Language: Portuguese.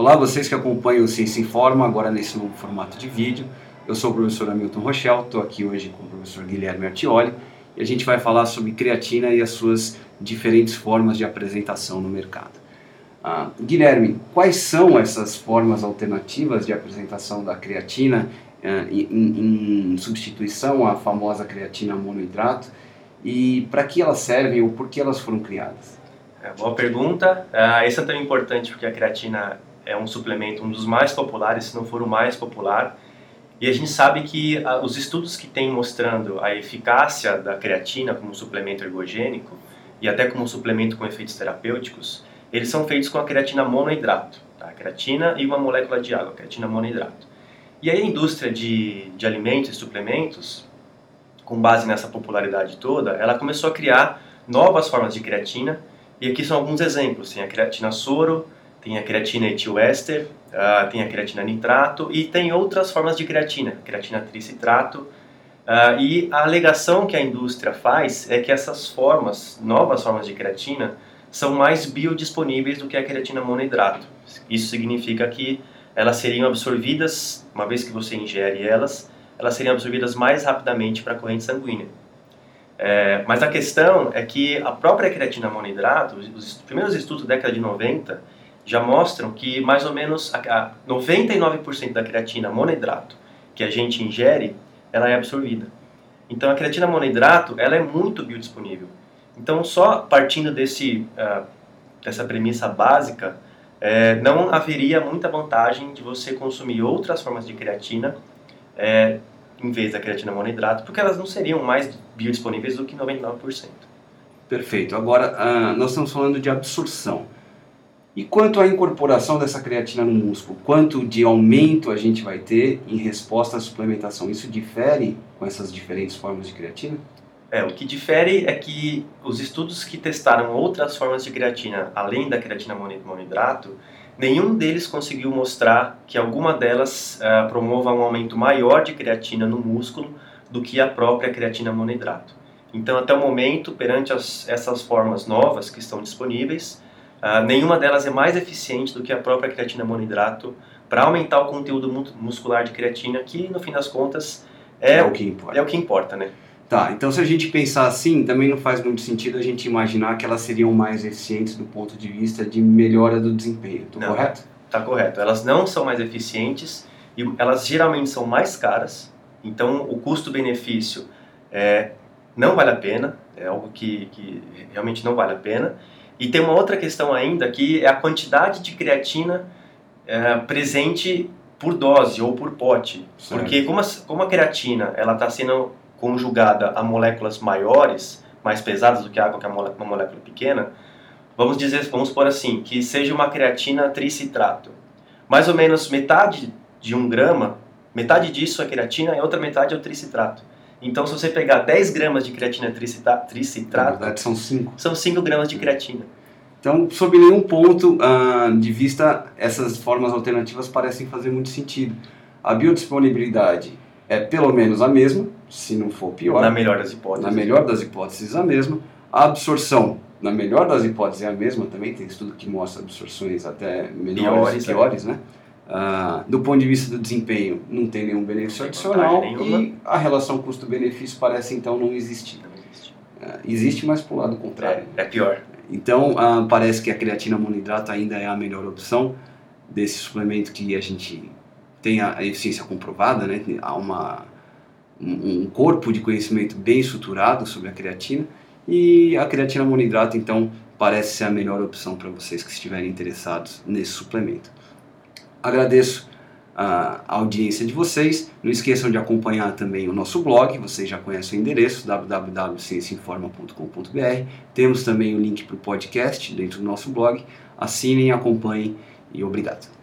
Olá, vocês que acompanham o Ciência Informa, agora nesse novo formato de vídeo. Eu sou o professor Hamilton Rochelle, estou aqui hoje com o professor Guilherme Artioli e a gente vai falar sobre creatina e as suas diferentes formas de apresentação no mercado. Ah, Guilherme, quais são essas formas alternativas de apresentação da creatina ah, em, em, substituição à famosa creatina monoidrato e para que elas servem ou por que elas foram criadas? É, boa pergunta. Uh, esse é tão importante porque a creatina é um suplemento, um dos mais populares, se não for o mais popular. E a gente sabe que uh, os estudos que têm mostrando a eficácia da creatina como suplemento ergogênico e até como suplemento com efeitos terapêuticos, eles são feitos com a creatina monoidrato, tá? a creatina e uma molécula de água, a creatina monoidrato. E aí a indústria de, de alimentos e suplementos, com base nessa popularidade toda, ela começou a criar novas formas de creatina, e aqui são alguns exemplos, tem a creatina soro, tem a creatina etilester, uh, tem a creatina nitrato e tem outras formas de creatina, creatina tricitrato. Uh, e a alegação que a indústria faz é que essas formas, novas formas de creatina, são mais biodisponíveis do que a creatina monoidrato. Isso significa que elas seriam absorvidas, uma vez que você ingere elas, elas seriam absorvidas mais rapidamente para a corrente sanguínea. É, mas a questão é que a própria creatina monoidrato, os primeiros estudos da década de 90, já mostram que mais ou menos a, 99% da creatina monoidrato que a gente ingere, ela é absorvida. Então a creatina monoidrato, ela é muito biodisponível. Então só partindo desse, uh, dessa premissa básica, é, não haveria muita vantagem de você consumir outras formas de creatina é, em vez da creatina monoidrato, porque elas não seriam mais biodisponíveis do que 99%. Perfeito. Agora, uh, nós estamos falando de absorção. E quanto à incorporação dessa creatina no músculo, quanto de aumento a gente vai ter em resposta à suplementação? Isso difere com essas diferentes formas de creatina? É, o que difere é que os estudos que testaram outras formas de creatina, além da creatina monoidrato, nenhum deles conseguiu mostrar que alguma delas uh, promova um aumento maior de creatina no músculo do que a própria creatina monoidrato. Então, até o momento, perante as, essas formas novas que estão disponíveis, Uh, nenhuma delas é mais eficiente do que a própria creatina monoidrato para aumentar o conteúdo muscular de creatina, que no fim das contas é, é, o que importa. É o que importa, né? Tá, então se a gente pensar assim, também não faz muito sentido a gente imaginar que elas seriam mais eficientes do ponto de vista de melhora do desempenho, não, correto? Tá correto. Elas não são mais eficientes e elas geralmente são mais caras, então o custo-benefício é, não vale a pena, é algo que, que realmente não vale a pena. E tem uma outra questão ainda que é a quantidade de creatina é, presente por dose ou por pote. Certo. Porque como a, como a creatina ela está sendo conjugada a moléculas maiores, mais pesadas do que a água, que é uma molécula pequena, vamos dizer, vamos por assim, que seja uma creatina tricitrato. Mais ou menos metade de um grama, metade disso é creatina e outra metade é o tricitrato. Então, se você pegar 10 gramas de creatina tricitrato... Na verdade, são 5. São 5 gramas de creatina. Então, sob nenhum ponto uh, de vista, essas formas alternativas parecem fazer muito sentido. A biodisponibilidade é pelo menos a mesma, se não for pior. Na melhor das hipóteses. Na melhor das hipóteses, a mesma. A absorção, na melhor das hipóteses, é a mesma também. Tem estudo que mostra absorções até melhores piores, piores né? Uh, do ponto de vista do desempenho, não tem nenhum benefício adicional e a relação custo-benefício parece então não existir. Não existe. Uh, existe, mas para o lado contrário. É, é pior. Então uh, parece que a creatina monoidrato ainda é a melhor opção desse suplemento que a gente tem a, eficiência comprovada, né? Há uma, um, um corpo de conhecimento bem estruturado sobre a creatina e a creatina monoidrato então parece ser a melhor opção para vocês que estiverem interessados nesse suplemento. Agradeço a audiência de vocês. Não esqueçam de acompanhar também o nosso blog, vocês já conhecem o endereço www.cienciainforma.com.br. Temos também o link para o podcast dentro do nosso blog. Assinem, acompanhem e obrigado.